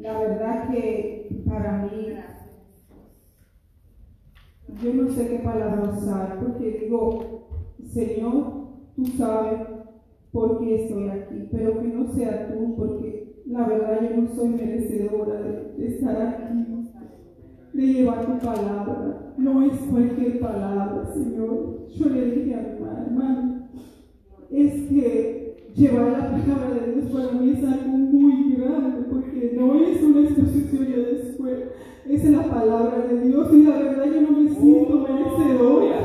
la verdad que para mí, yo no sé qué palabra usar, porque digo, Señor, tú sabes por qué estoy aquí, pero que no sea tú, porque la verdad yo no soy merecedora de, estar aquí, de llevar tu palabra. No es cualquier palabra, Señor. Yo le dije a mi hermano, es que llevar la palabra de Dios para mí es algo muy grande, porque no es una exposición ya después, es la palabra de Dios y la verdad yo no me siento merecedora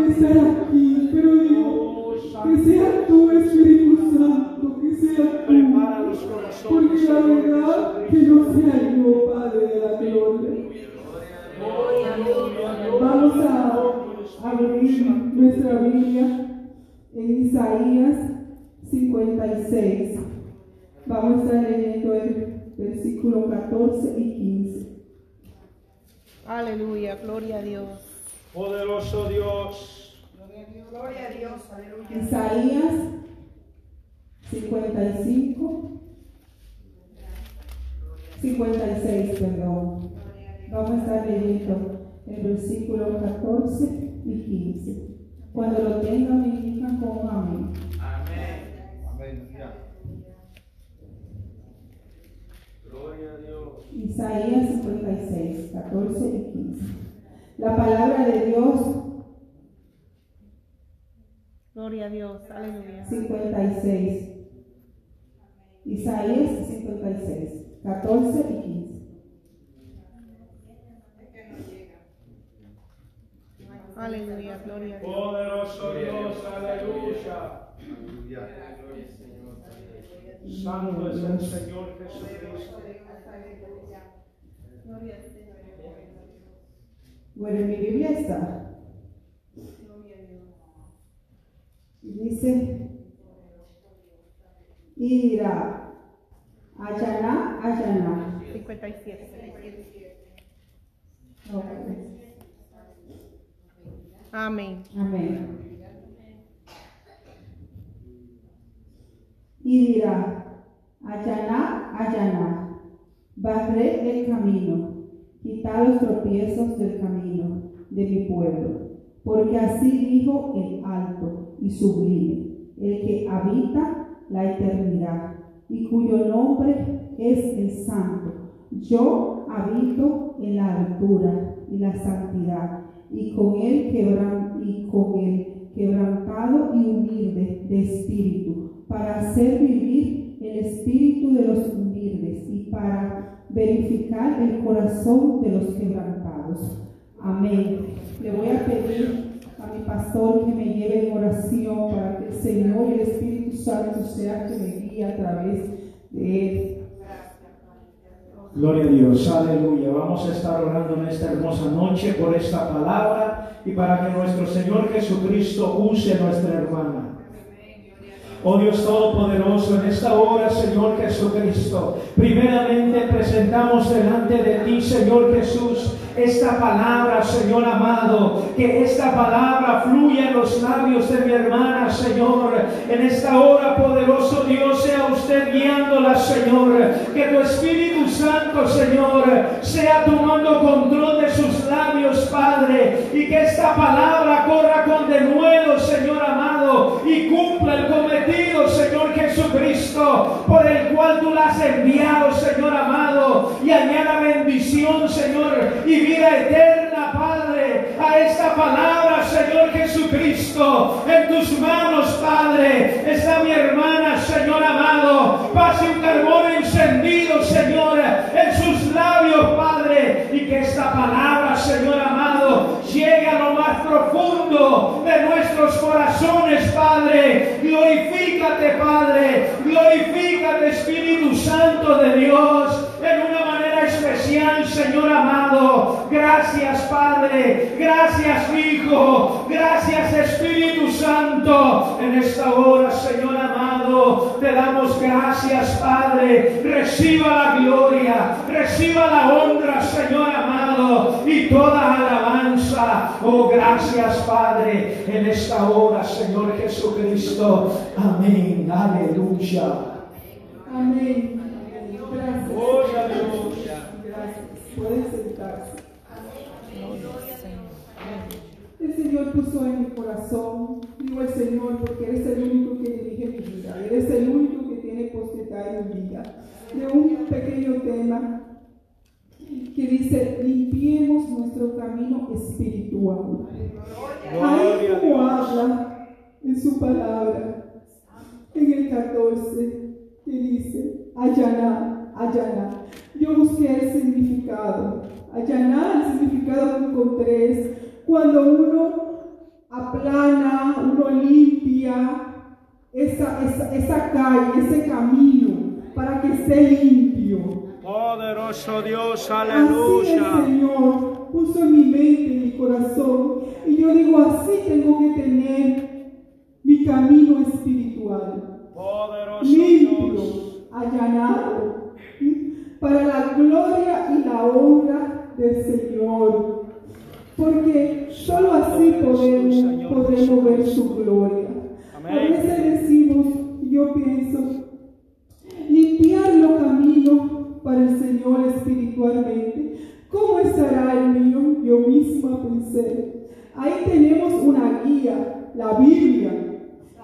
de estar aquí, gloria a Dios. Poderoso Dios. Gloria a Dios, aleluya. Isaías 55, 56, perdón. Vamos a estar leyendo el versículo 14 y 15. Cuando lo tengan, me indican con amén. Amén. Amén. Gloria a Dios. Isaías 56, 14 y 15. La palabra de Dios Gloria a Dios, aleluya. 56. Isaías 56, 14 y 15. Aleluya, gloria a Dios. Poderoso Dios, aleluya. Santo es el Señor Jesucristo. Bueno, en mi Biblia está. Y dice, Ayaná. 57. Ok. Amén. Amén. Y dirá, barré el camino, quitad los tropiezos del camino de mi pueblo, porque así dijo el alto y sublime, el que habita la eternidad y cuyo nombre es el santo. Yo habito en la altura y la santidad, y con quebran, y con el quebrantado y humilde de espíritu, para hacer vivir el espíritu de los humildes y para verificar el corazón de los quebrantados. Amén. Le voy a pedir a mi pastor que me lleve en oración para que el Señor y el Espíritu Santo sea que me guíe a través de él. Gloria a Dios, aleluya. Vamos a estar orando en esta hermosa noche por esta palabra y para que nuestro Señor Jesucristo use nuestra hermana. Oh Dios Todopoderoso, en esta hora, Señor Jesucristo, primeramente presentamos delante de ti, Señor Jesús, esta palabra, Señor amado, que esta palabra fluya en los labios de mi hermana, Señor. En esta hora, poderoso Dios, sea usted guiándola, Señor. Que tu Espíritu Santo, Señor, sea tomando control de sus labios, Padre, y que esta palabra corra con denuedo, Señor amado, y cumpla el cometido, Por el cual tú la has enviado, Señor amado, y añada bendición, Señor, y vida eterna, Padre, a esta palabra, Señor Jesucristo. En tus manos, Padre, está mi hermana, Señor amado. Pase un carbón encendido, Señor, en sus labios, Padre, y que esta palabra, Señor amado, llegue a lo más profundo de nuestros corazones, Padre. Glorifícate, Padre. Glorifícate, Espíritu Santo de Dios, en una manera especial, Señor amado. Gracias, Padre. Gracias, Hijo. Gracias, Espíritu Santo. En esta hora, Señor te damos gracias, Padre. Reciba la gloria, reciba la honra, Señor amado, y toda alabanza. Oh, gracias, Padre, en esta hora, Señor Jesucristo. Amén. Aleluya. Amén. Gracias. Oh, Pueden sentarse. Puso en mi corazón, digo el Señor, porque eres el único que dirige mi vida, eres el único que tiene potestad en mi vida, de un pequeño tema que dice, limpiemos nuestro camino espiritual. Gloria a como Dios. habla en su palabra, en el 14, que dice, allanar, allanar. Yo busqué el significado. Allanar, el significado que encontré es cuando uno aplana, uno limpia esa, esa, esa calle, ese camino, para que esté limpio. Poderoso Dios, Así el aleluya. Señor puso en mi mente, en mi corazón, y yo digo, así tengo que tener mi camino espiritual, Poderoso limpio, Dios. allanado, para la gloria y la honra del Señor, porque solo así podemos, podremos ver su gloria. A veces decimos, yo pienso, limpiar los caminos para el Señor espiritualmente. ¿Cómo estará el mío? Yo misma pensé. Ahí tenemos una guía, la Biblia.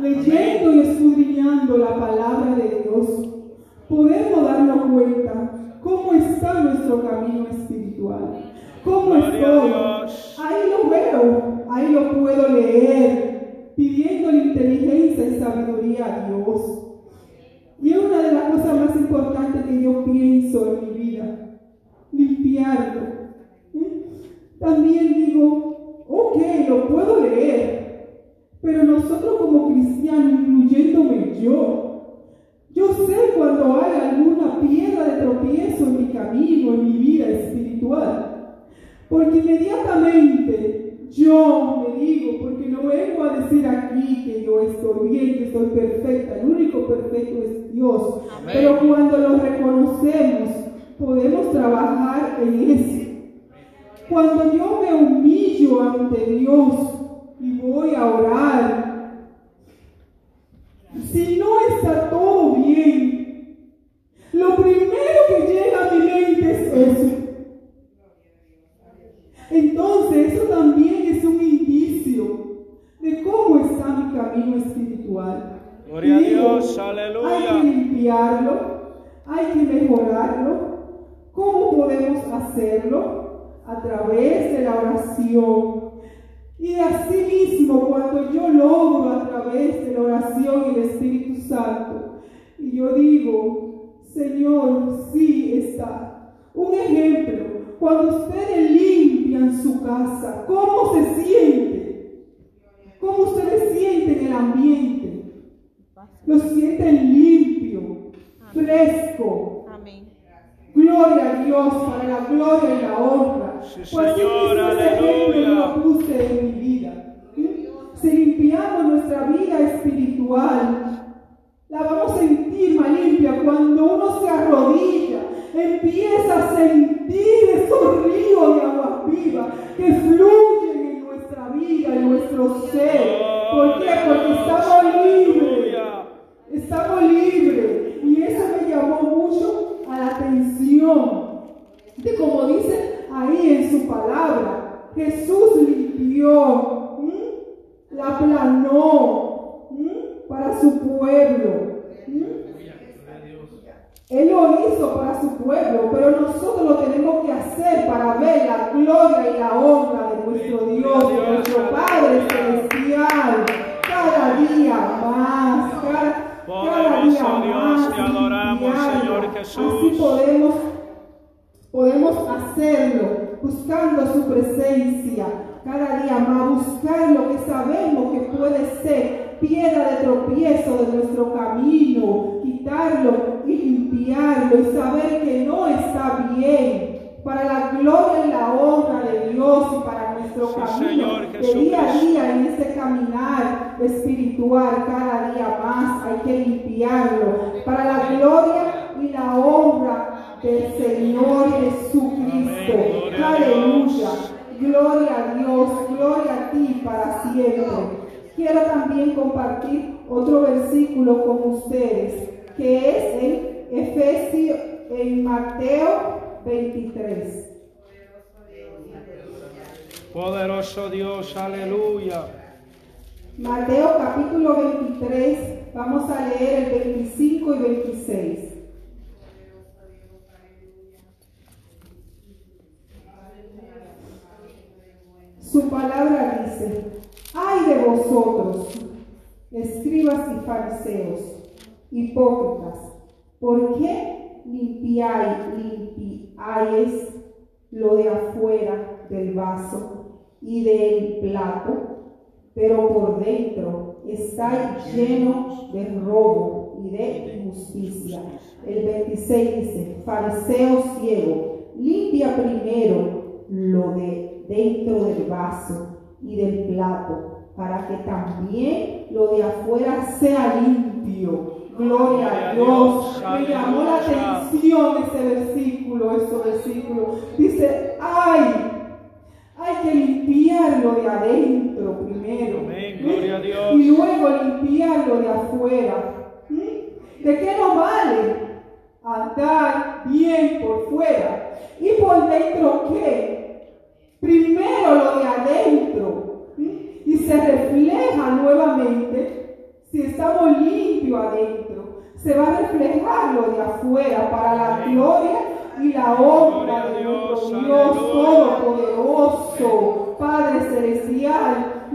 Leyendo y escudriñando la palabra de Dios, podemos darnos cuenta cómo está nuestro camino espiritual. Ahí lo veo, ahí lo puedo leer, pidiendo inteligencia y sabiduría a Dios. Y es una de las cosas más importantes que yo pienso en mi vida, limpiarlo. También digo, ok, lo puedo leer, pero nosotros como cristianos, incluyéndome yo, yo sé cuando hay alguna piedra de tropiezo en mi camino, en mi vida espiritual. Porque inmediatamente yo me digo, porque no vengo a decir aquí que yo estoy bien, que estoy perfecta, el único perfecto es Dios. Pero cuando lo reconocemos, podemos trabajar en eso. Cuando yo me humillo ante Dios y voy a orar, si no está todo bien, lo primero que llega a mi mente es eso. Entonces, eso también es un indicio de cómo está mi camino espiritual. Gloria a Dios, Hay que aleluya. limpiarlo, hay que mejorarlo. ¿Cómo podemos hacerlo? A través de la oración. Y así mismo, cuando yo logro a través de la oración y el Espíritu Santo, y yo digo, Señor, sí está. Un ejemplo, cuando ustedes limpian su casa, ¿cómo se siente? ¿Cómo ustedes sienten el ambiente? Lo sienten limpio, fresco. Amén. Gloria a Dios para la gloria y la honra. Pues sí, Señor, ese lo puse en mi vida. Si limpiamos nuestra vida espiritual, la vamos a sentir más limpia cuando uno se arrodilla, empieza a sentir esos ríos de agua viva que fluyen en nuestra vida, en nuestro ser. ¿Por qué? Porque estamos libres. Estamos libres. Y eso me llamó mucho a la atención. De como dice ahí en su palabra, Jesús limpió, ¿m? la aplanó ¿m? para su pueblo. ¿m? Él lo hizo para su pueblo, pero nosotros lo tenemos que hacer para ver la gloria y la honra de nuestro Dios, de nuestro Padre Celestial, cada día más, cada, cada día Poderoso Dios, más. te adoramos, limpiarlo. Señor Jesús. Así podemos, podemos hacerlo, buscando su presencia, cada día más, buscar lo que sabemos que puede ser piedra de tropiezo de nuestro camino, quitarlo y limpiarlo y saber que no está bien. Para la gloria y la honra de Dios y para nuestro Sí, camino de día a día en este caminar espiritual, cada día más hay que limpiarlo. Para la gloria y la honra del Señor Jesucristo. Amén. Aleluya. Gloria a Dios, gloria a ti para siempre. Quiero también compartir otro versículo con ustedes, que es en Efesios, en Mateo 23. Poderoso Dios, aleluya. Mateo capítulo 23, vamos a leer el 25 y 26. Su palabra dice, ay de vosotros, escribas y fariseos, hipócritas, ¿por qué limpiáis, limpiáis lo de afuera del vaso y del plato? pero por dentro está lleno de robo y de injusticia. El 26 dice, fariseo ciego, limpia primero lo de dentro del vaso y del plato, para que también lo de afuera sea limpio. Gloria a Dios. Me llamó la atención ese versículo, ese versículo. Dice, ay, hay que limpiarlo de adentro primero. Amén, gloria a Dios. Y luego limpiarlo de afuera. ¿Mm? ¿De qué nos vale andar bien por fuera? ¿Y por dentro qué? Primero lo de adentro. Y se refleja nuevamente, si estamos limpios adentro, se va a reflejar lo de afuera para la gloria y la obra de nuestro Dios Todopoderoso, Padre Celestial.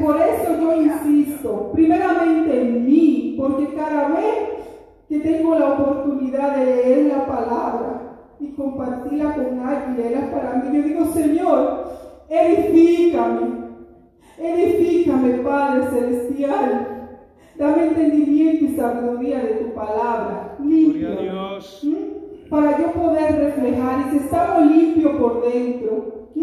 Por eso yo insisto, primeramente en mí, porque cada vez que tengo la oportunidad de leer la palabra y compartirla con alguien, leerla para mí, yo digo, Señor, edifícame, edifícame, Padre Celestial. Dame entendimiento y sabiduría de tu palabra. A Dios. ¿Mm? Para yo poder reflejar. Y si estamos limpios por dentro. ¿Mm?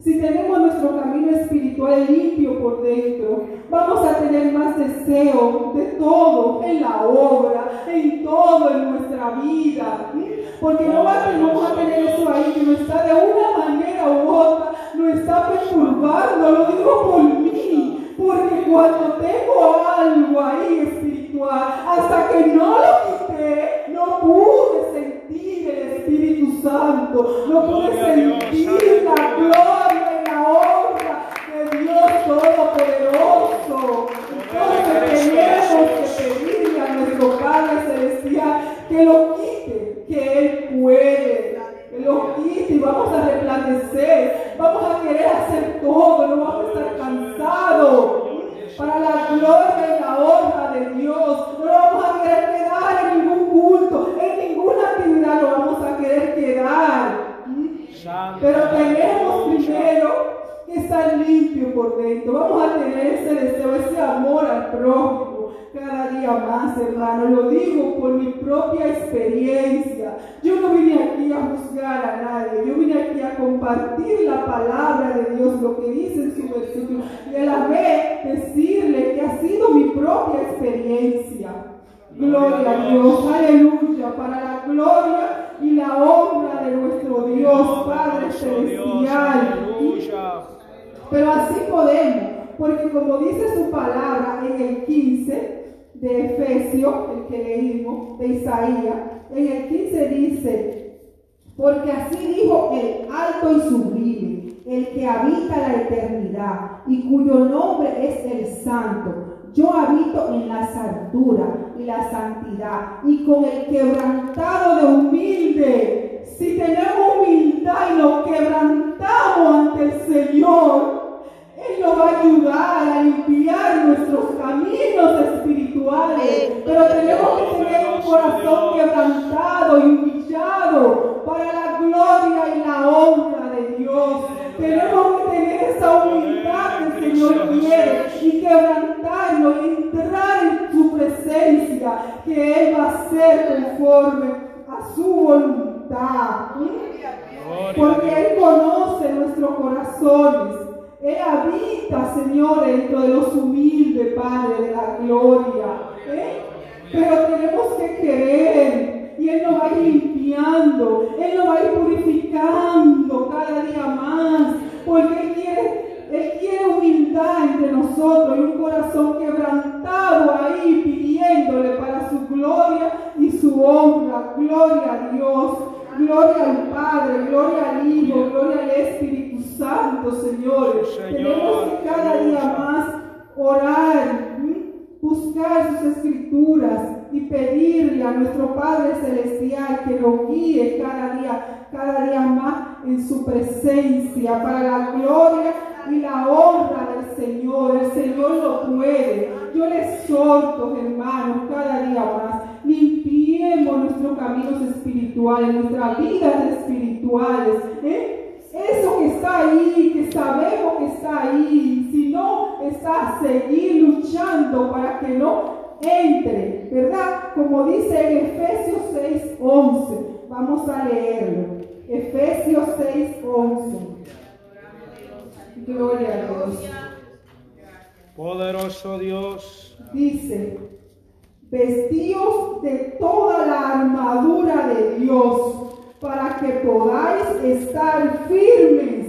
Si tenemos nuestro camino espiritual limpio por dentro, vamos a tener más deseo de todo, en la obra, en todo en nuestra vida. ¿Mm? Porque no va- vamos a tener eso ahí que nos está de una manera u otra, nos está perturbando, lo digo por mí. Porque cuando tengo algo ahí espiritual, hasta que no lo quité, no pude sentir el Espíritu Santo, no pude sentir estar limpio por dentro. Vamos a tener ese deseo, ese amor al prójimo cada día más, hermano. Lo digo por mi propia experiencia. Yo no vine aquí a juzgar a nadie. Yo vine aquí a compartir la palabra de Dios, lo que dice en su versículo. Y a la vez decirle que ha sido mi propia experiencia. Gloria a Dios, aleluya, para la gloria y la honra de nuestro Dios, Padre Celestial. Pero así podemos, porque como dice su palabra en el 15 de Efesios, el que leímos, de Isaías, en el 15 dice, porque así dijo el alto y sublime, el que habita la eternidad y cuyo nombre es el santo. Yo habito en las alturas y la santidad y con el quebrantado de humilde. Si tenemos humildad y nos quebrantamos ante el Señor, Él nos va a ayudar a limpiar nuestros caminos espirituales. Pero tenemos que tener un corazón quebrantado limpiando. Él nos va a ir purificando cada día más. Porque Él quiere, Él quiere humildad entre nosotros y un corazón quebrantado ahí pidiéndole para su gloria y su honra. Gloria a Dios. Gloria al Padre, gloria al Hijo, gloria al Espíritu Santo, Señor. Señor, Tenemos que cada día más orar, buscar sus escrituras y pedirle a nuestro Padre Celestial que lo guíe cada día, cada día más en su presencia para la gloria y la honra del Señor. El Señor lo puede. Yo les exhorto, hermanos, cada día más. Limpiemos nuestros caminos espirituales, nuestras vidas espirituales. ¿eh? Eso que está ahí, que sabemos que está ahí, si no, está a seguir luchando para que no entre, ¿verdad? Como dice en Efesios 6:11. Vamos a leerlo. Efesios 6:11. Gloria a Dios. Poderoso Dios. Dice, vestíos de toda la armadura de Dios para que podáis estar firmes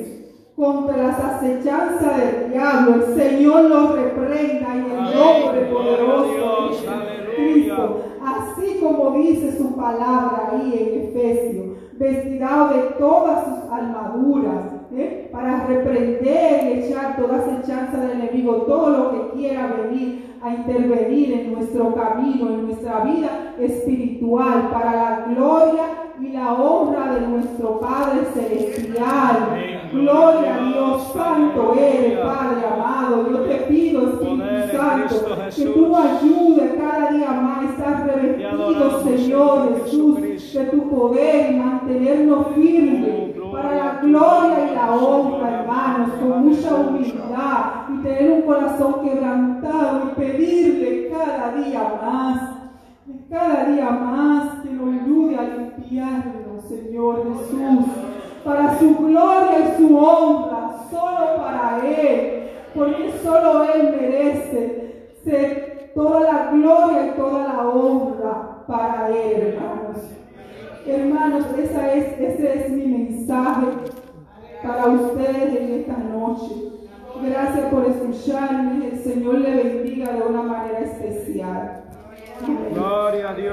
contra las acechanzas del diablo. El Señor los reprenda en el nombre poderoso de. Cristo. Así como dice su palabra ahí en Efesios, vestido de todas sus armaduras, ¿eh? para reprender y echar toda acechanza del enemigo, todo lo que quiera venir a intervenir en nuestro camino, en nuestra vida espiritual, para la gloria y la honra de nuestro Padre Celestial. Gloria a Dios, Santo eres, Padre amado. Yo te pido, Espíritu Santo, que tú ayudes cada día más a estar revestido, Señor Jesús, de tu poder y mantenernos firmes para la gloria y la honra, hermanos, con mucha humildad y tener un corazón quebrantado y pedirle cada día más, cada día más que nos ayude a limpiarnos, Señor Jesús, para su gloria y su honra, solo para Él, porque solo Él merece ser toda la gloria y toda la honra para Él, hermanos. Hermanos, esa es, ese es mi mensaje para ustedes en esta noche. Gracias por escucharme. El Señor le bendiga de una manera especial. Gloria a Dios.